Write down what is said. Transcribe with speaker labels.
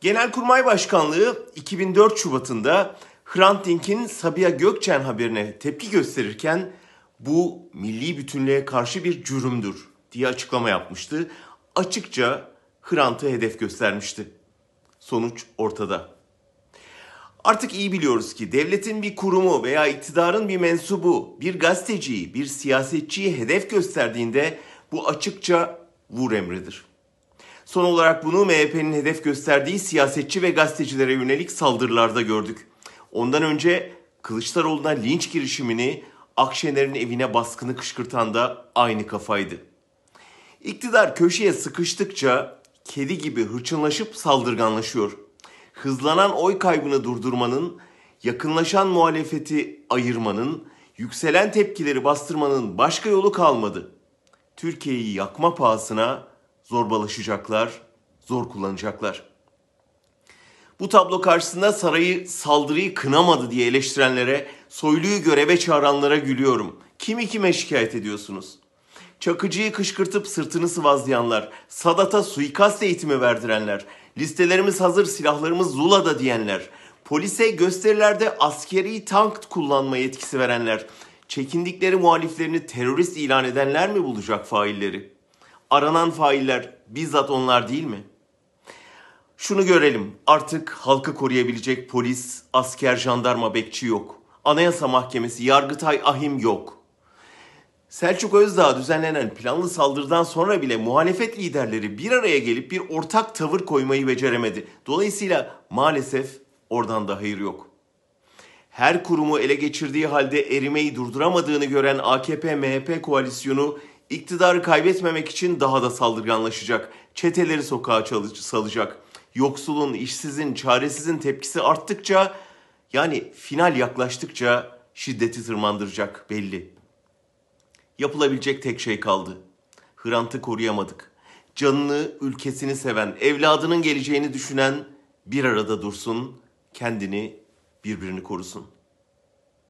Speaker 1: Genelkurmay Başkanlığı 2004 Şubat'ında Hrant Dink'in Sabiha Gökçen haberine tepki gösterirken bu milli bütünlüğe karşı bir cürümdür diye açıklama yapmıştı. Açıkça Hrant'ı hedef göstermişti. Sonuç ortada. Artık iyi biliyoruz ki devletin bir kurumu veya iktidarın bir mensubu, bir gazeteciyi, bir siyasetçiyi hedef gösterdiğinde bu açıkça vur emridir. Son olarak bunu MHP'nin hedef gösterdiği siyasetçi ve gazetecilere yönelik saldırılarda gördük. Ondan önce Kılıçdaroğlu'na linç girişimini, Akşener'in evine baskını kışkırtan da aynı kafaydı. İktidar köşeye sıkıştıkça kedi gibi hırçınlaşıp saldırganlaşıyor. Hızlanan oy kaybını durdurmanın, yakınlaşan muhalefeti ayırmanın, yükselen tepkileri bastırmanın başka yolu kalmadı. Türkiye'yi yakma pahasına zorbalaşacaklar, zor kullanacaklar. Bu tablo karşısında sarayı saldırıyı kınamadı diye eleştirenlere, soyluyu göreve çağıranlara gülüyorum. Kimi kime şikayet ediyorsunuz? Çakıcı'yı kışkırtıp sırtını sıvazlayanlar, Sadat'a suikast eğitimi verdirenler, listelerimiz hazır silahlarımız Zula'da diyenler, polise gösterilerde askeri tank kullanma yetkisi verenler, çekindikleri muhaliflerini terörist ilan edenler mi bulacak failleri? Aranan failler bizzat onlar değil mi? Şunu görelim. Artık halkı koruyabilecek polis, asker, jandarma, bekçi yok. Anayasa Mahkemesi, Yargıtay, ahim yok. Selçuk Özdağ düzenlenen planlı saldırıdan sonra bile muhalefet liderleri bir araya gelip bir ortak tavır koymayı beceremedi. Dolayısıyla maalesef oradan da hayır yok. Her kurumu ele geçirdiği halde erimeyi durduramadığını gören AKP-MHP koalisyonu iktidarı kaybetmemek için daha da saldırganlaşacak. Çeteleri sokağa salacak. Yoksulun, işsizin, çaresizin tepkisi arttıkça yani final yaklaştıkça şiddeti tırmandıracak belli. Yapılabilecek tek şey kaldı. Hrant'ı koruyamadık. Canını, ülkesini seven, evladının geleceğini düşünen bir arada dursun, kendini, birbirini korusun.''